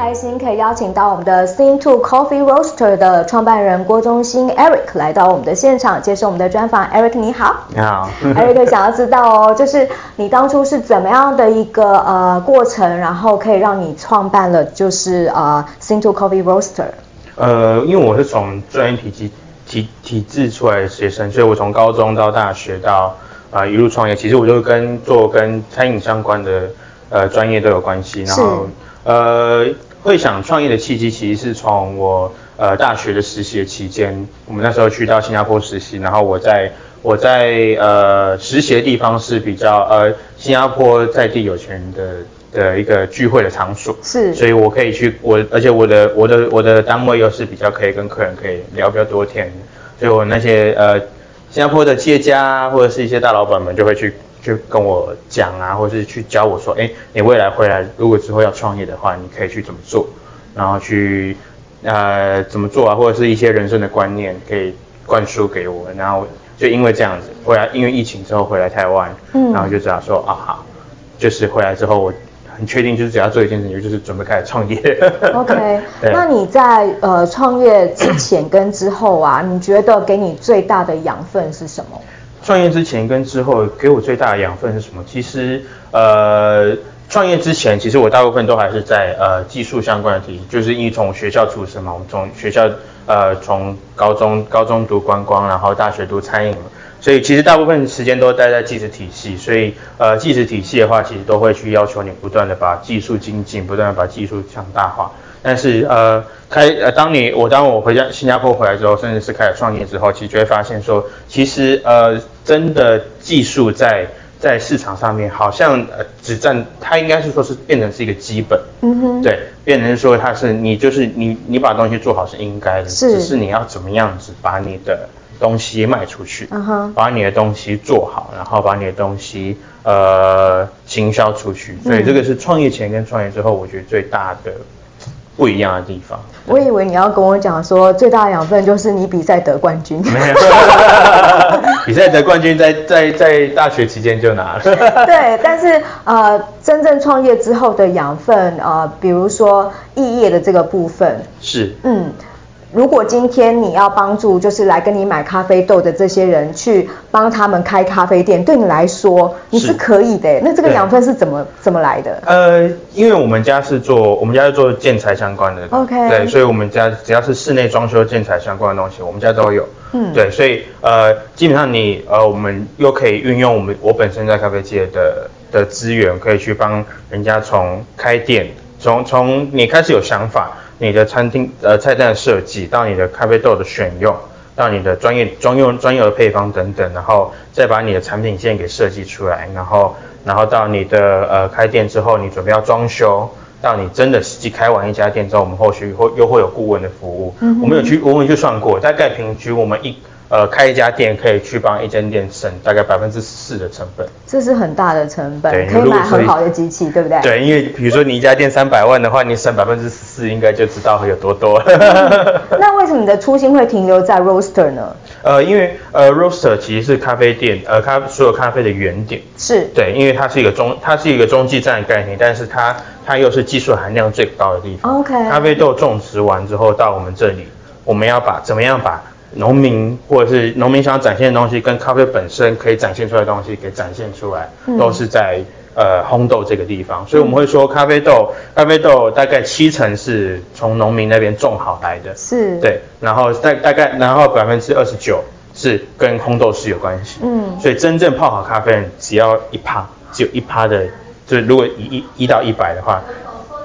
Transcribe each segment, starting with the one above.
开心可以邀请到我们的 Sing To Coffee Roaster 的创办人郭忠兴 Eric 来到我们的现场接受我们的专访。Eric 你好，你好。Eric 想要知道哦，就是你当初是怎么样的一个呃过程，然后可以让你创办了就是呃 Sing To Coffee Roaster。呃，因为我是从专业体系体体制出来的学生，所以我从高中到大学到啊、呃、一路创业，其实我就跟做跟餐饮相关的呃专业都有关系，然后呃。会想创业的契机，其实是从我呃大学的实习的期间，我们那时候去到新加坡实习，然后我在我在呃实习的地方是比较呃新加坡在地有钱人的的一个聚会的场所，是，所以我可以去我，而且我的我的我的单位又是比较可以跟客人可以聊比较多天，所以我那些呃新加坡的企业家或者是一些大老板们就会去。就跟我讲啊，或者是去教我说，哎，你未来回来，如果之后要创业的话，你可以去怎么做，然后去呃怎么做啊，或者是一些人生的观念可以灌输给我，然后就因为这样子，回来因为疫情之后回来台湾，嗯，然后就知道说啊好，就是回来之后我很确定就是只要做一件事情，就是准备开始创业。OK，那你在呃创业之前跟之后啊，你觉得给你最大的养分是什么？创业之前跟之后给我最大的养分是什么？其实，呃，创业之前，其实我大部分都还是在呃技术相关的体系，就是因为从学校出身嘛，我们从学校呃从高中高中读观光，然后大学读餐饮，所以其实大部分时间都待在技术体系，所以呃技术体系的话，其实都会去要求你不断的把技术精进，不断的把技术强大化。但是呃开呃当你我当我回家新加坡回来之后，甚至是开始创业之后，其实就会发现说，其实呃真的技术在在市场上面好像呃只占它应该是说是变成是一个基本，嗯哼，对，变成说它是你就是你你把东西做好是应该的，是，只是你要怎么样子把你的东西卖出去，嗯哼，把你的东西做好，然后把你的东西呃行销出去，所以这个是创业前跟创业之后，我觉得最大的。不一样的地方，我以为你要跟我讲说，最大的养分就是你比赛得冠军。没有，比赛得冠军在在在大学期间就拿了。对，但是呃，真正创业之后的养分，呃，比如说异业的这个部分，是，嗯。如果今天你要帮助，就是来跟你买咖啡豆的这些人，去帮他们开咖啡店，对你来说你是可以的。那这个养分是怎么怎么来的？呃，因为我们家是做，我们家是做建材相关的，OK，对，所以我们家只要是室内装修建材相关的东西，我们家都有。嗯，对，所以呃，基本上你呃，我们又可以运用我们我本身在咖啡界的的资源，可以去帮人家从开店，从从你开始有想法。你的餐厅呃菜单的设计，到你的咖啡豆的选用，到你的专业专用专用的配方等等，然后再把你的产品线给设计出来，然后然后到你的呃开店之后，你准备要装修，到你真的实际开完一家店之后，我们后续会又会有顾问的服务。嗯，我们有去我们有去算过，大概平均我们一。呃，开一家店可以去帮一间店省大概百分之四的成本，这是很大的成本，可以买很好的机器，对不对？对，因为比如说你一家店三百万的话，你省百分之十四，应该就知道会有多多。嗯。那为什么你的初心会停留在 roaster 呢？呃，因为呃，roaster 其实是咖啡店，呃，咖所有咖啡的原点。是。对，因为它是一个中，它是一个中继站的概念，但是它它又是技术含量最高的地方。OK。咖啡豆种植完之后到我们这里，我们要把怎么样把。农民或者是农民想要展现的东西，跟咖啡本身可以展现出来的东西给展现出来，嗯、都是在呃烘豆这个地方。所以我们会说，咖啡豆，咖啡豆大概七成是从农民那边种好来的，是对，然后大大概然后百分之二十九是跟烘豆师有关系，嗯，所以真正泡好咖啡只要一趴，只有一趴的，就是如果一一一到一百的话，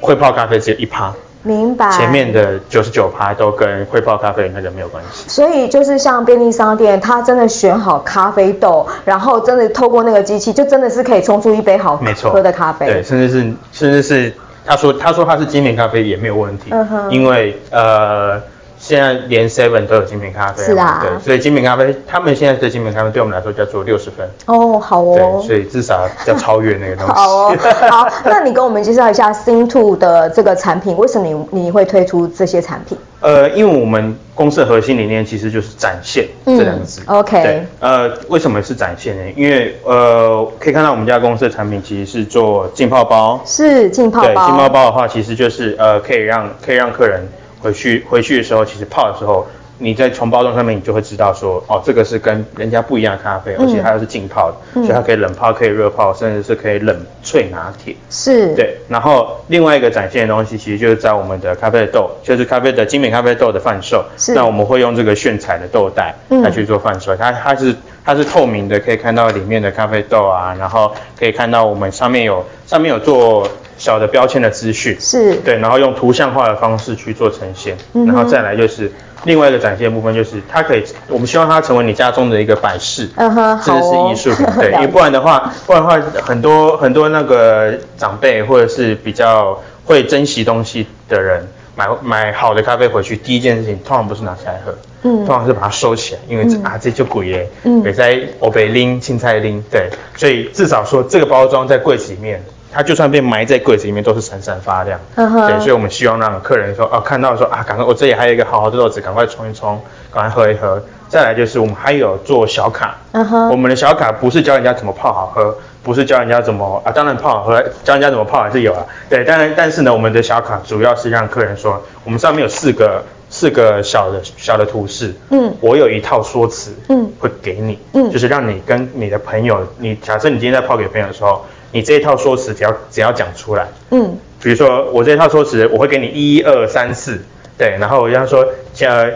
会泡咖啡只有一趴。明白，前面的九十九趴都跟会泡咖啡那个没有关系。所以就是像便利商店，他真的选好咖啡豆，然后真的透过那个机器，就真的是可以冲出一杯好喝的咖啡。对，甚至是甚至是他说他说他是精品咖啡也没有问题。嗯。因为呃现在连 Seven 都有精品咖啡，是啊，对，所以精品咖啡，他们现在的精品咖啡对我们来说叫做六十分。哦，好哦。对，所以至少要超越那个东西。好哦，好，那你跟我们介绍一下 Sing Two 的这个产品，为什么你你会推出这些产品？呃，因为我们公司的核心理念其实就是展现这两个字。嗯、OK。对，呃，为什么是展现呢？因为呃，可以看到我们家公司的产品其实是做浸泡包。是浸泡包。对，浸泡包的话，其实就是呃，可以让可以让客人回去回去的时候，其实泡的时候。你在从包装上面，你就会知道说，哦，这个是跟人家不一样的咖啡，嗯、而且它又是浸泡的，嗯、所以它可以冷泡，可以热泡，甚至是可以冷萃拿铁。是。对。然后另外一个展现的东西，其实就是在我们的咖啡的豆，就是咖啡的精品咖啡豆的贩售。是。那我们会用这个炫彩的豆袋来去做贩售，嗯、它它是它是透明的，可以看到里面的咖啡豆啊，然后可以看到我们上面有上面有做小的标签的资讯。是。对，然后用图像化的方式去做呈现，嗯、然后再来就是。另外一个展现的部分就是，它可以，我们希望它成为你家中的一个摆饰，嗯哼，甚至是艺术品，对，因为不然的话，不然的话，很多很多那个长辈或者是比较会珍惜东西的人，买买好的咖啡回去，第一件事情通常不是拿起来喝，嗯，通常是把它收起来，因为这、嗯、啊这就贵耶，嗯，也在我北拎青菜拎，对，所以至少说这个包装在柜子里面。它就算被埋在柜子里面，都是闪闪发亮。嗯哼。对，所以我们希望让客人说，哦，看到说啊，赶快，我这里还有一个好好的豆子，赶快冲一冲，赶快喝一喝。再来就是我们还有做小卡。嗯哼。我们的小卡不是教人家怎么泡好喝，不是教人家怎么啊，当然泡好喝，教人家怎么泡还是有啊。对，当然，但是呢，我们的小卡主要是让客人说，我们上面有四个四个小的小的图示。嗯。我有一套说辞。嗯。会给你。嗯。就是让你跟你的朋友，你假设你今天在泡给朋友的时候。你这一套说辞只要只要讲出来，嗯，比如说我这一套说辞，我会给你一二三四，对，然后我要说，呃，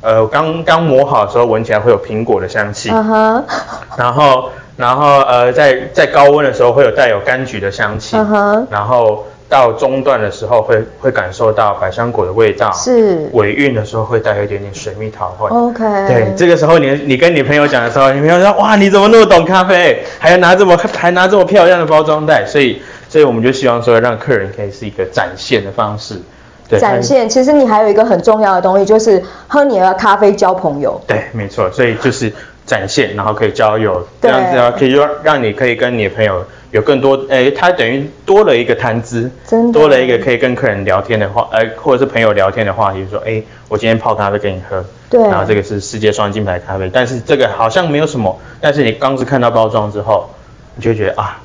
呃，刚刚磨好的时候闻起来会有苹果的香气，嗯哼，然后然后呃，在在高温的时候会有带有柑橘的香气，嗯哼，然后。到中段的时候会会感受到百香果的味道，是尾韵的时候会带有一点点水蜜桃味。OK，对，这个时候你你跟你朋友讲的时候，你朋友说哇，你怎么那么懂咖啡，还要拿这么还拿这么漂亮的包装袋，所以所以我们就希望说让客人可以是一个展现的方式。对，展现，其实你还有一个很重要的东西，就是喝你的咖啡交朋友。对，没错，所以就是展现，然后可以交友，这样子可以让让你可以跟你的朋友。有更多，诶，它等于多了一个谈资，真的多了一个可以跟客人聊天的话，呃，或者是朋友聊天的话题，就是说，诶，我今天泡咖啡给你喝，对，然后这个是世界双金牌咖啡，但是这个好像没有什么，但是你刚是看到包装之后，你就觉得啊。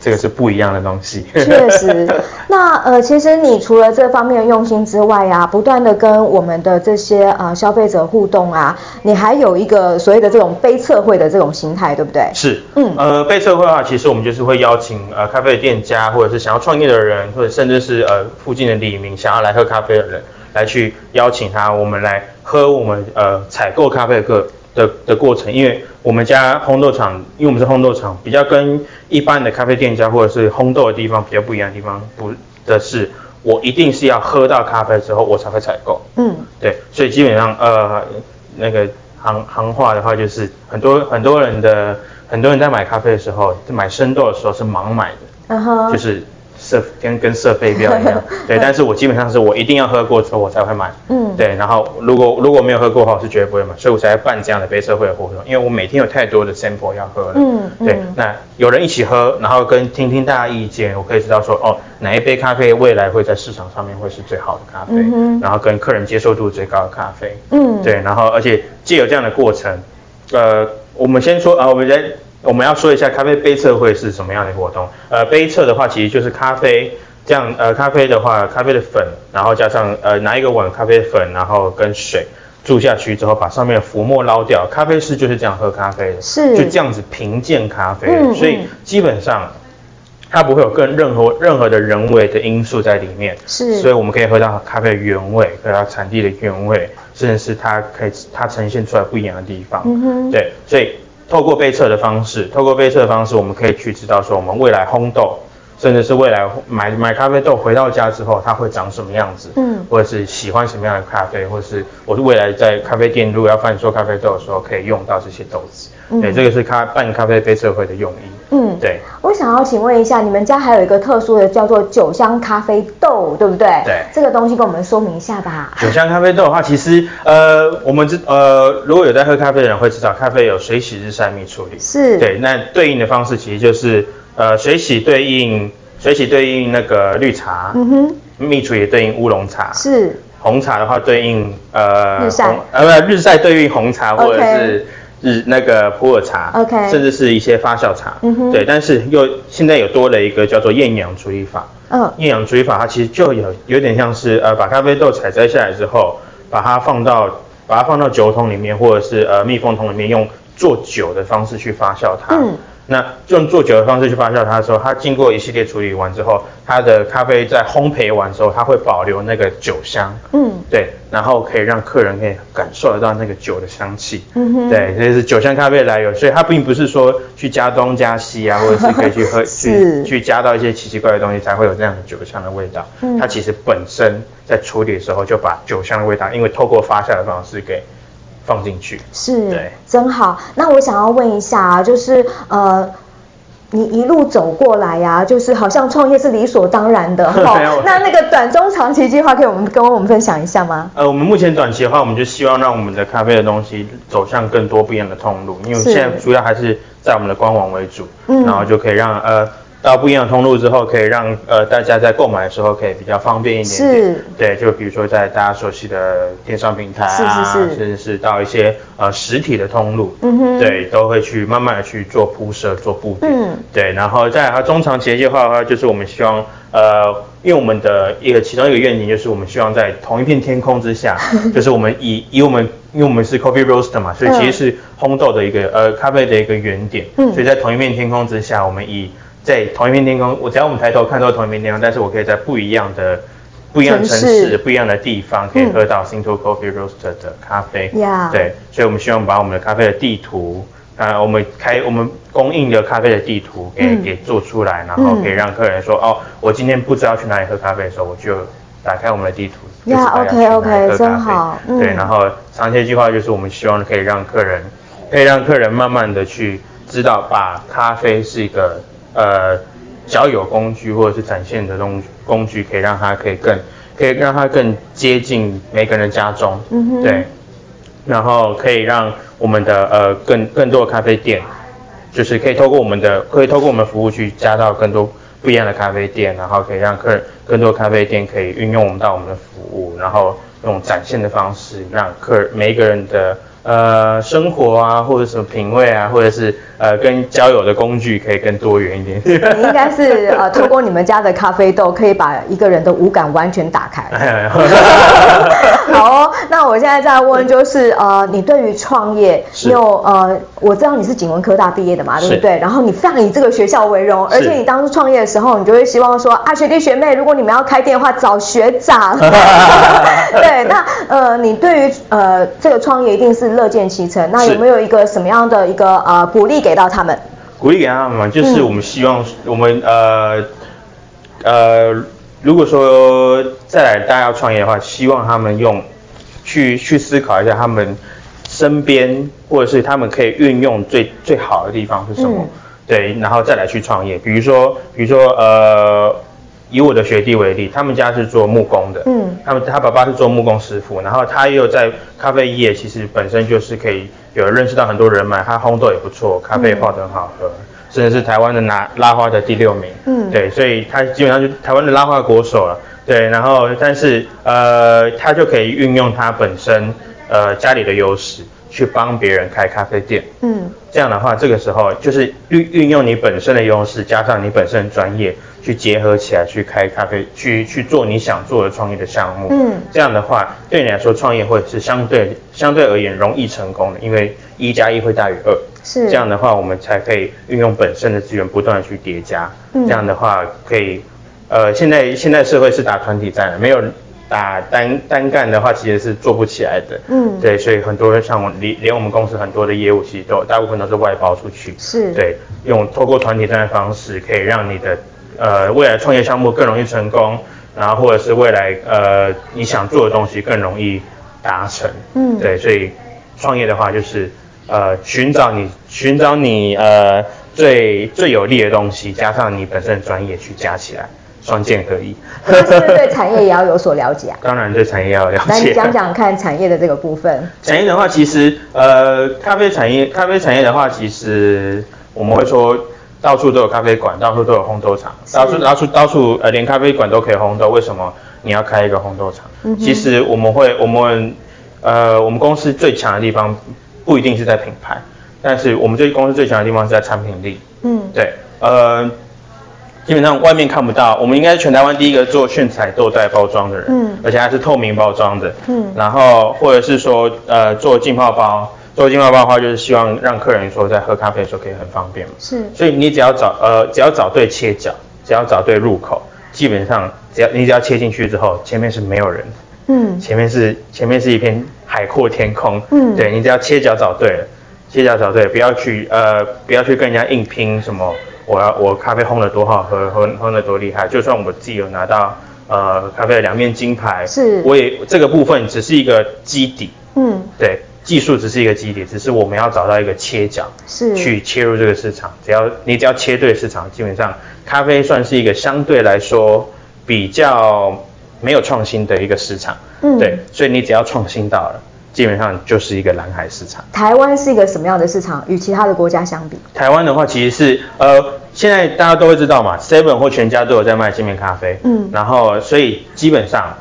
这个是不一样的东西，确实。那呃，其实你除了这方面的用心之外啊，不断的跟我们的这些呃消费者互动啊，你还有一个所谓的这种杯测会的这种心态，对不对？是，嗯，呃，杯测会的话，其实我们就是会邀请呃咖啡店家，或者是想要创业的人，或者甚至是呃附近的李明想要来喝咖啡的人，来去邀请他，我们来喝我们呃采购咖啡的课。的的过程，因为我们家烘豆厂，因为我们是烘豆厂，比较跟一般的咖啡店家或者是烘豆的地方比较不一样的地方，不的是，我一定是要喝到咖啡之后我才会采购。嗯，对，所以基本上呃那个行行话的话就是很多很多人的很多人在买咖啡的时候，在买生豆的时候是盲买的，uh huh. 就是。色跟跟色飞镖一样，对，但是我基本上是我一定要喝过之后我才会买，嗯，对，然后如果如果没有喝过的话，我是绝对不会买，所以我才办这样的杯测会的活动，因为我每天有太多的 sample 要喝了，嗯，对，那有人一起喝，然后跟听听大家意见，我可以知道说，哦，哪一杯咖啡未来会在市场上面会是最好的咖啡，嗯，然后跟客人接受度最高的咖啡，嗯，对，然后而且借有这样的过程，呃，我们先说啊，我们先。我们要说一下咖啡杯测会是什么样的活动？呃，杯测的话，其实就是咖啡这样，呃，咖啡的话，咖啡的粉，然后加上呃拿一个碗咖啡粉，然后跟水注下去之后，把上面的浮沫捞掉。咖啡师就是这样喝咖啡的，是就这样子品鉴咖啡。嗯嗯，所以基本上它不会有更任何任何的人为的因素在里面。是，所以我们可以喝到咖啡的原味，喝到产地的原味，甚至是它可以它呈现出来不一样的地方。嗯哼，对，所以。透过被测的方式，透过被测的方式，我们可以去知道说，我们未来烘豆，甚至是未来买买咖啡豆回到家之后，它会长什么样子，嗯，或者是喜欢什么样的咖啡，或者是我是未来在咖啡店如果要贩售咖啡豆的时候，可以用到这些豆子。嗯、对，这个是咖办咖啡杯测绘的用意。嗯，对。我想要请问一下，你们家还有一个特殊的叫做酒香咖啡豆，对不对？对。这个东西跟我们说明一下吧。酒香咖啡豆的话，其实呃，我们知呃，如果有在喝咖啡的人会知道，咖啡有水洗、日晒、蜜处理。是。对，那对应的方式其实就是呃，水洗对应水洗对应那个绿茶，嗯哼，蜜处理对应乌龙茶。是。红茶的话对应呃日晒，呃不日晒对应红茶或者是日那个普洱茶，OK，甚至是一些发酵茶，嗯哼，对，但是又现在有多了一个叫做厌氧处理法，嗯，厌氧处理法它其实就有有点像是呃把咖啡豆采摘下来之后，把它放到把它放到酒桶里面或者是呃密封桶里面用做酒的方式去发酵它，嗯。那用做酒的方式去发酵它的时候，它经过一系列处理完之后，它的咖啡在烘焙完之后，它会保留那个酒香，嗯，对，然后可以让客人可以感受得到那个酒的香气，嗯哼，对，这是酒香咖啡的来源，所以它并不是说去加东加西啊，或者是可以去喝去去加到一些奇奇怪怪的东西才会有这样的酒香的味道，嗯，它其实本身在处理的时候就把酒香的味道，因为透过发酵的方式给。放进去是，对，真好。那我想要问一下啊，就是呃，你一路走过来呀、啊，就是好像创业是理所当然的 哈。那那个短中长期计划，可以我们跟我们分享一下吗？呃，我们目前短期的话，我们就希望让我们的咖啡的东西走向更多不一样的通路，因为现在主要还是在我们的官网为主，嗯，然后就可以让呃。到不一样的通路之后，可以让呃大家在购买的时候可以比较方便一点点。是。对，就比如说在大家熟悉的电商平台啊，是是是，甚至是到一些呃实体的通路，嗯哼，对，都会去慢慢的去做铺设、做布局。嗯。对，然后再来它中长期计划的话，就是我们希望呃，因为我们的一个其中一个愿景就是我们希望在同一片天空之下，就是我们以以我们因为我们是 coffee roaster 嘛，所以其实是烘豆的一个呃咖啡的一个原点。嗯。所以在同一片天空之下，我们以在同一片天空，我只要我们抬头看到同一片天空，但是我可以在不一样的、不一样的城市、不一样的地方，可以喝到 Cinto Coffee Roaster 的咖啡。Yeah. 对，所以我们希望把我们的咖啡的地图，啊，我们开我们供应的咖啡的地图给、嗯、给做出来，然后可以让客人说，嗯、哦，我今天不知道去哪里喝咖啡的时候，我就打开我们的地图。呀，OK OK，真好。嗯、对，然后长期计划就是我们希望可以让客人，可以让客人慢慢的去知道，把咖啡是一个。呃，只要有工具或者是展现的东工具，可以让它可以更，可以让它更接近每个人的家中，对，然后可以让我们的呃更更多的咖啡店，就是可以透过我们的，可以透过我们服务去加到更多不一样的咖啡店，然后可以让客人更多咖啡店可以运用我们到我们的服务，然后用展现的方式让客人每一个人的。呃，生活啊，或者什么品味啊，或者是呃，跟交友的工具可以更多元一点。你应该是 呃，透过你们家的咖啡豆，可以把一个人的五感完全打开。好哦，那我现在在问，就是呃，你对于创业，你有呃，我知道你是景文科大毕业的嘛，对不对？然后你非常以这个学校为荣，而且你当初创业的时候，你就会希望说啊，学弟学妹，如果你们要开店的话，找学长。对，那呃，你对于呃这个创业一定是。乐见其成，那有没有一个什么样的一个呃鼓励给到他们？鼓励给他们嘛，就是我们希望我们、嗯、呃呃，如果说再来大家要创业的话，希望他们用去去思考一下他们身边或者是他们可以运用最最好的地方是什么，嗯、对，然后再来去创业。比如说，比如说呃。以我的学弟为例，他们家是做木工的，嗯，他们他爸爸是做木工师傅，然后他也有在咖啡业，其实本身就是可以有认识到很多人脉，他烘豆也不错，咖啡泡得很好喝，嗯、甚至是台湾的拿拉花的第六名，嗯，对，所以他基本上就台湾的拉花国手了，对，然后但是呃，他就可以运用他本身呃家里的优势去帮别人开咖啡店，嗯，这样的话，这个时候就是运运用你本身的优势，加上你本身的专业。去结合起来，去开咖啡，去去做你想做的创业的项目。嗯，这样的话，对你来说创业会是相对相对而言容易成功的，因为一加一会大于二。是这样的话，我们才可以运用本身的资源，不断的去叠加。嗯，这样的话可以，呃，现在现在社会是打团体战的，没有打单单干的话，其实是做不起来的。嗯，对，所以很多像我连连我们公司很多的业务，其实都大部分都是外包出去。是，对，用透过团体战的方式，可以让你的。呃，未来创业项目更容易成功，然后或者是未来呃你想做的东西更容易达成。嗯，对，所以创业的话就是呃寻找你寻找你呃最最有利的东西，加上你本身的专业去加起来。双剑合一，是不是对产业也要有所了解啊？当然对产业要了解。那你讲讲看产业的这个部分。产业的话，其实呃，咖啡产业，咖啡产业的话，其实我们会说，到处都有咖啡馆，到处都有烘豆厂，到处到处到处呃，连咖啡馆都可以烘豆，为什么你要开一个烘豆厂？嗯、其实我们会，我们呃，我们公司最强的地方不一定是在品牌，但是我们这公司最强的地方是在产品力。嗯，对，呃。基本上外面看不到，我们应该是全台湾第一个做炫彩豆袋包装的人，嗯，而且还是透明包装的，嗯，然后或者是说呃做浸泡包，做浸泡包的话就是希望让客人说在喝咖啡的时候可以很方便嘛，是，所以你只要找呃只要找对切角，只要找对入口，基本上只要你只要切进去之后，前面是没有人，嗯，前面是前面是一片海阔天空，嗯，对，你只要切角找对了，切角找对了，不要去呃不要去跟人家硬拼什么。我要我咖啡烘得多好喝，烘烘得多厉害，就算我自己有拿到呃咖啡的两面金牌，是，我也这个部分只是一个基底，嗯，对，技术只是一个基底，只是我们要找到一个切角，是，去切入这个市场，只要你只要切对市场，基本上咖啡算是一个相对来说比较没有创新的一个市场，嗯，对，所以你只要创新到了。基本上就是一个蓝海市场。台湾是一个什么样的市场？与其他的国家相比，台湾的话其实是呃，现在大家都会知道嘛，Seven 或全家都有在卖精品咖啡。嗯。然后，所以基本上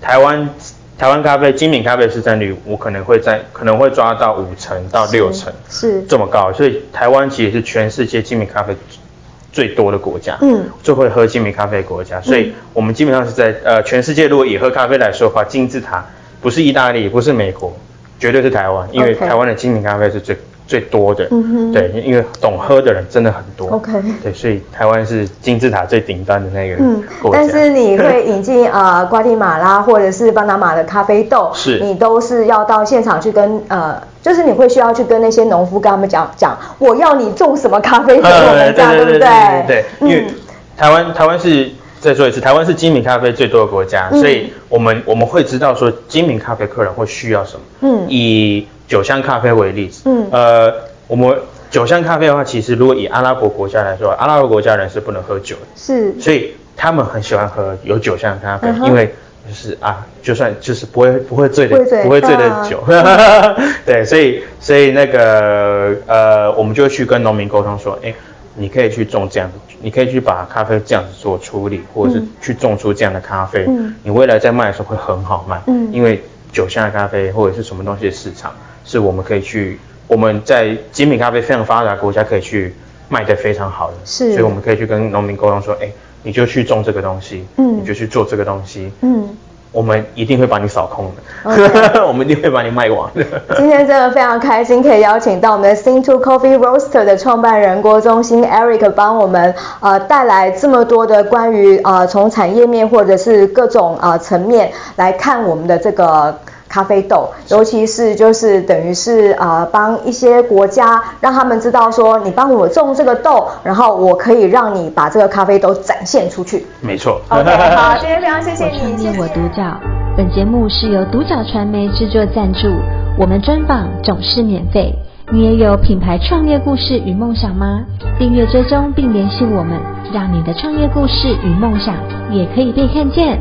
台湾台湾咖啡精品咖啡市占率，我可能会在可能会抓到五成到六成，是这么高。所以台湾其实是全世界精品咖啡最多的国家，嗯，最会喝精品咖啡的国家。所以我们基本上是在呃全世界，如果以喝咖啡来说的话，金字塔。不是意大利，不是美国，绝对是台湾，因为台湾的精品咖啡是最最多的。对，因为懂喝的人真的很多。OK。对，所以台湾是金字塔最顶端的那个。嗯，但是你会引进 呃瓜地马拉或者是巴拿马的咖啡豆，是，你都是要到现场去跟呃，就是你会需要去跟那些农夫跟他们讲讲，我要你种什么咖啡豆，我们这样对不？对对。因为台湾台湾是。再说一次，台湾是精品咖啡最多的国家，嗯、所以我们我们会知道说精品咖啡客人会需要什么。嗯，以酒香咖啡为例子，嗯，呃，我们酒香咖啡的话，其实如果以阿拉伯国家来说，阿拉伯国家人是不能喝酒的，是，所以他们很喜欢喝有酒香的咖啡，嗯、因为就是啊，就算就是不会不会醉的，不会醉的酒，啊、对，所以所以那个呃，我们就去跟农民沟通说，哎。你可以去种这样，你可以去把咖啡这样子做处理，或者是去种出这样的咖啡，嗯、你未来在卖的时候会很好卖。嗯，因为酒香的咖啡或者是什么东西的市场，是我们可以去，我们在精品咖啡非常发达国家可以去卖的非常好的。是，所以我们可以去跟农民沟通说，哎，你就去种这个东西，嗯，你就去做这个东西，嗯。我们一定会把你扫空的. 我们一定会把你卖完的。今天真的非常开心，可以邀请到我们的 Sing To Coffee Roaster 的创办人郭中兴 Eric 帮我们呃带来这么多的关于呃从产业面或者是各种呃层面来看我们的这个。咖啡豆，尤其是就是等于是呃帮一些国家让他们知道说，你帮我种这个豆，然后我可以让你把这个咖啡豆展现出去。没错。OK，好，今天非常谢谢你。创业我独角，本节目是由独角传媒制作赞助，我们专访总是免费。你也有品牌创业故事与梦想吗？订阅追踪并联系我们，让你的创业故事与梦想也可以被看见。